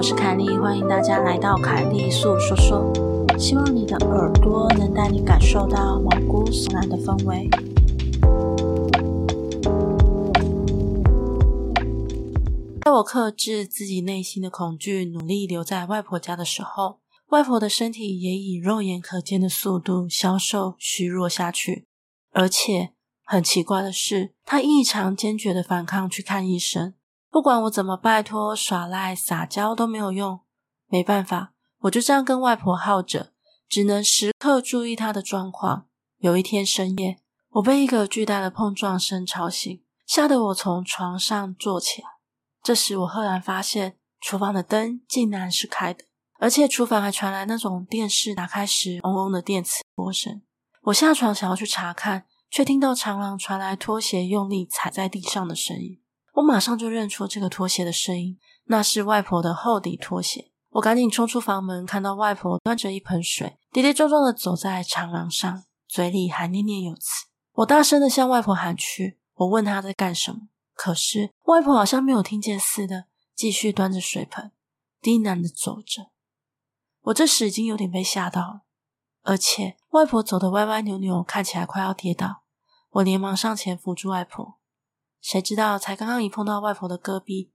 我是凯莉，欢迎大家来到凯莉粟说说。希望你的耳朵能带你感受到毛骨悚然的氛围。在我克制自己内心的恐惧，努力留在外婆家的时候，外婆的身体也以肉眼可见的速度消瘦虚弱下去。而且很奇怪的是，她异常坚决的反抗去看医生。不管我怎么拜托、耍赖、撒娇都没有用，没办法，我就这样跟外婆耗着，只能时刻注意她的状况。有一天深夜，我被一个巨大的碰撞声吵醒，吓得我从床上坐起来。这时我赫然发现，厨房的灯竟然是开的，而且厨房还传来那种电视打开时嗡嗡的电磁波声。我下床想要去查看，却听到长廊传来拖鞋用力踩在地上的声音。我马上就认出这个拖鞋的声音，那是外婆的厚底拖鞋。我赶紧冲出房门，看到外婆端着一盆水，跌跌撞撞的走在长廊上，嘴里还念念有词。我大声的向外婆喊去，我问她在干什么，可是外婆好像没有听见似的，继续端着水盆，低喃的走着。我这时已经有点被吓到了，而且外婆走得歪歪扭扭，看起来快要跌倒。我连忙上前扶住外婆。谁知道，才刚刚一碰到外婆的胳臂，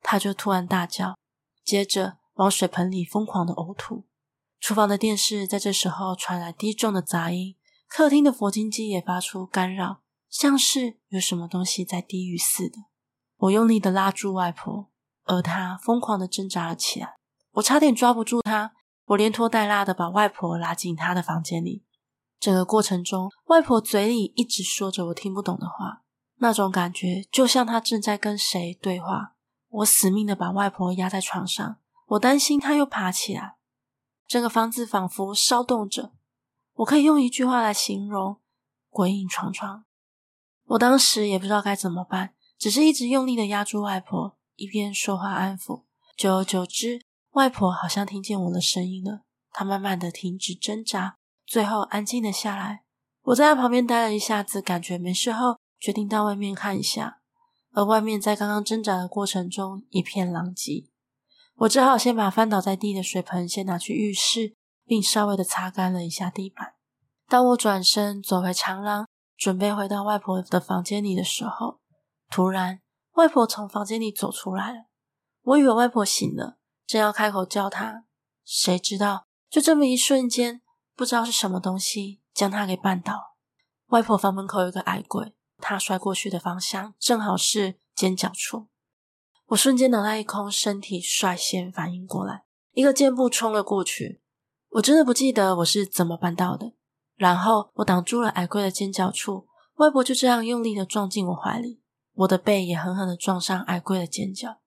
她就突然大叫，接着往水盆里疯狂的呕吐。厨房的电视在这时候传来低重的杂音，客厅的佛经机也发出干扰，像是有什么东西在低语似的。我用力的拉住外婆，而她疯狂的挣扎了起来。我差点抓不住她，我连拖带拉的把外婆拉进她的房间里。整个过程中，外婆嘴里一直说着我听不懂的话。那种感觉就像他正在跟谁对话。我死命的把外婆压在床上，我担心他又爬起来。整个房子仿佛骚动着，我可以用一句话来形容：鬼影幢幢。我当时也不知道该怎么办，只是一直用力的压住外婆，一边说话安抚。久而久之，外婆好像听见我的声音了，她慢慢的停止挣扎，最后安静了下来。我在她旁边待了一下子，感觉没事后。决定到外面看一下，而外面在刚刚挣扎的过程中一片狼藉。我只好先把翻倒在地的水盆先拿去浴室，并稍微的擦干了一下地板。当我转身走回长廊，准备回到外婆的房间里的时候，突然外婆从房间里走出来了。我以为外婆醒了，正要开口叫她，谁知道就这么一瞬间，不知道是什么东西将她给绊倒。外婆房门口有个矮柜。他摔过去的方向正好是尖角处，我瞬间脑袋一空，身体率先反应过来，一个箭步冲了过去。我真的不记得我是怎么办到的。然后我挡住了矮柜的尖角处，外婆就这样用力的撞进我怀里，我的背也狠狠的撞上矮柜的尖角。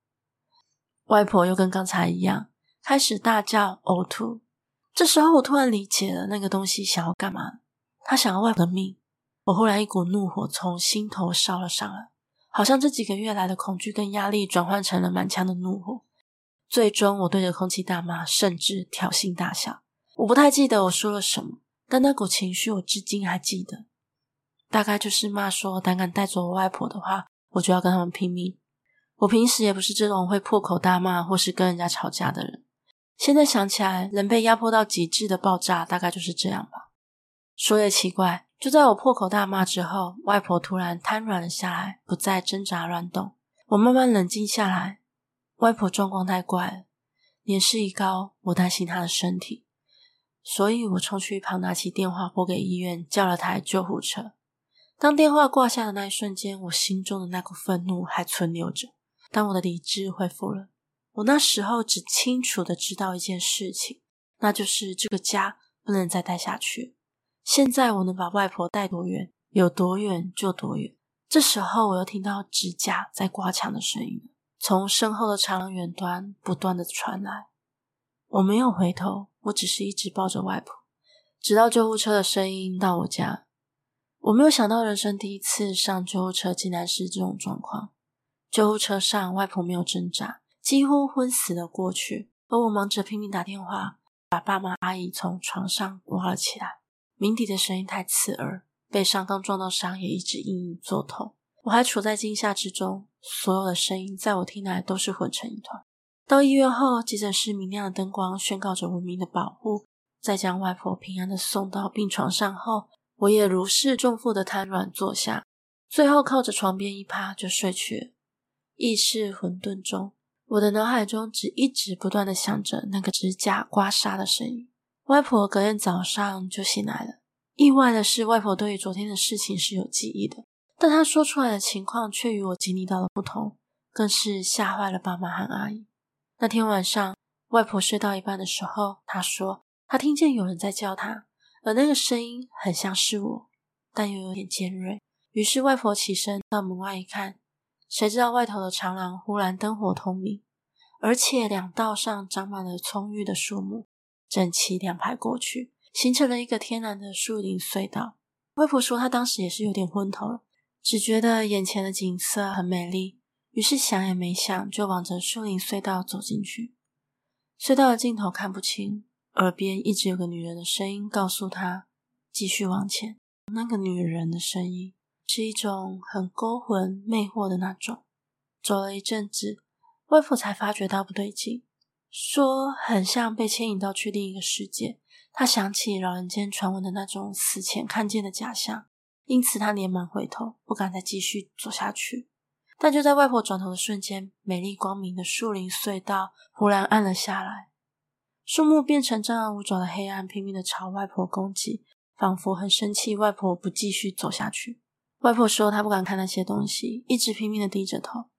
外婆又跟刚才一样，开始大叫呕吐。这时候我突然理解了那个东西想要干嘛，他想要外婆的命。我忽然一股怒火从心头烧了上来，好像这几个月来的恐惧跟压力转换成了满腔的怒火。最终，我对着空气大骂，甚至挑衅大笑。我不太记得我说了什么，但那股情绪我至今还记得。大概就是骂说，胆敢带走我外婆的话，我就要跟他们拼命。我平时也不是这种会破口大骂或是跟人家吵架的人。现在想起来，人被压迫到极致的爆炸，大概就是这样吧。说也奇怪。就在我破口大骂之后，外婆突然瘫软了下来，不再挣扎乱动。我慢慢冷静下来，外婆状况太怪了，年事已高，我担心她的身体，所以我冲去一旁拿起电话拨给医院，叫了台救护车。当电话挂下的那一瞬间，我心中的那股愤怒还存留着。当我的理智恢复了，我那时候只清楚的知道一件事情，那就是这个家不能再待下去。现在我能把外婆带多远，有多远就多远。这时候，我又听到指甲在刮墙的声音，从身后的长廊远端不断的传来。我没有回头，我只是一直抱着外婆，直到救护车的声音到我家。我没有想到，人生第一次上救护车竟然是这种状况。救护车上，外婆没有挣扎，几乎昏死了过去，而我忙着拼命打电话，把爸妈阿姨从床上挖了起来。鸣笛的声音太刺耳。背上刚撞到伤，也一直隐隐作痛。我还处在惊吓之中，所有的声音在我听来都是混成一团。到医院后，急诊室明亮的灯光宣告着文明的保护。在将外婆平安的送到病床上后，我也如释重负的瘫软坐下，最后靠着床边一趴就睡去了。意识混沌中，我的脑海中只一直不断的想着那个指甲刮痧的声音。外婆隔天早上就醒来了。意外的是，外婆对于昨天的事情是有记忆的，但她说出来的情况却与我经历到的不同，更是吓坏了爸妈和阿姨。那天晚上，外婆睡到一半的时候，她说她听见有人在叫她，而那个声音很像是我，但又有点尖锐。于是外婆起身到门外一看，谁知道外头的长廊忽然灯火通明，而且两道上长满了葱郁的树木，整齐两排过去。形成了一个天然的树林隧道。外婆说，她当时也是有点昏头了，只觉得眼前的景色很美丽，于是想也没想就往着树林隧道走进去。隧道的尽头看不清，耳边一直有个女人的声音告诉她继续往前。那个女人的声音是一种很勾魂魅惑的那种。走了一阵子，外婆才发觉到不对劲，说很像被牵引到去另一个世界。他想起老人间传闻的那种死前看见的假象，因此他连忙回头，不敢再继续走下去。但就在外婆转头的瞬间，美丽光明的树林隧道忽然暗了下来，树木变成张牙舞爪的黑暗，拼命的朝外婆攻击，仿佛很生气外婆不继续走下去。外婆说她不敢看那些东西，一直拼命的低着头，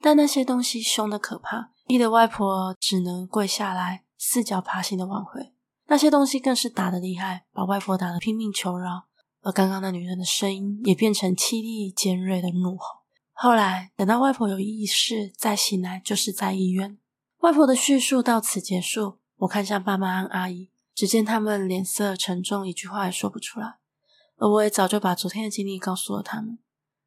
但那些东西凶得可怕，逼得外婆只能跪下来，四脚爬行的挽回。那些东西更是打得厉害，把外婆打得拼命求饶，而刚刚那女人的声音也变成凄厉尖锐的怒吼。后来等到外婆有意识再醒来，就是在医院。外婆的叙述到此结束，我看向爸妈和阿姨，只见他们脸色沉重，一句话也说不出来。而我也早就把昨天的经历告诉了他们。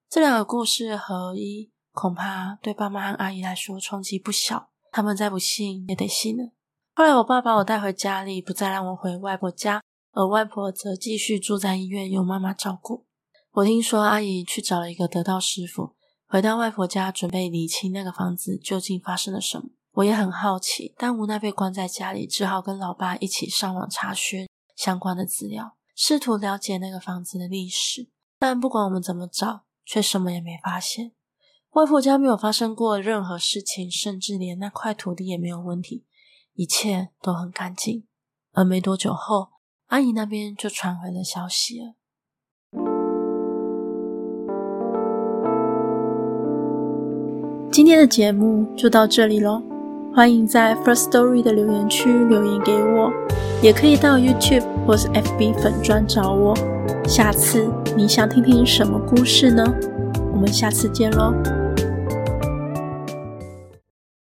这两个故事合一，恐怕对爸妈和阿姨来说冲击不小，他们再不信也得信了。后来，我爸把我带回家里，不再让我回外婆家，而外婆则继续住在医院，由妈妈照顾。我听说阿姨去找了一个得道师傅，回到外婆家，准备理清那个房子究竟发生了什么。我也很好奇，但无奈被关在家里，只好跟老爸一起上网查询相关的资料，试图了解那个房子的历史。但不管我们怎么找，却什么也没发现。外婆家没有发生过任何事情，甚至连那块土地也没有问题。一切都很干净，而没多久后，阿姨那边就传回了消息了。今天的节目就到这里喽，欢迎在 First Story 的留言区留言给我，也可以到 YouTube 或是 FB 粉专找我。下次你想听听什么故事呢？我们下次见喽。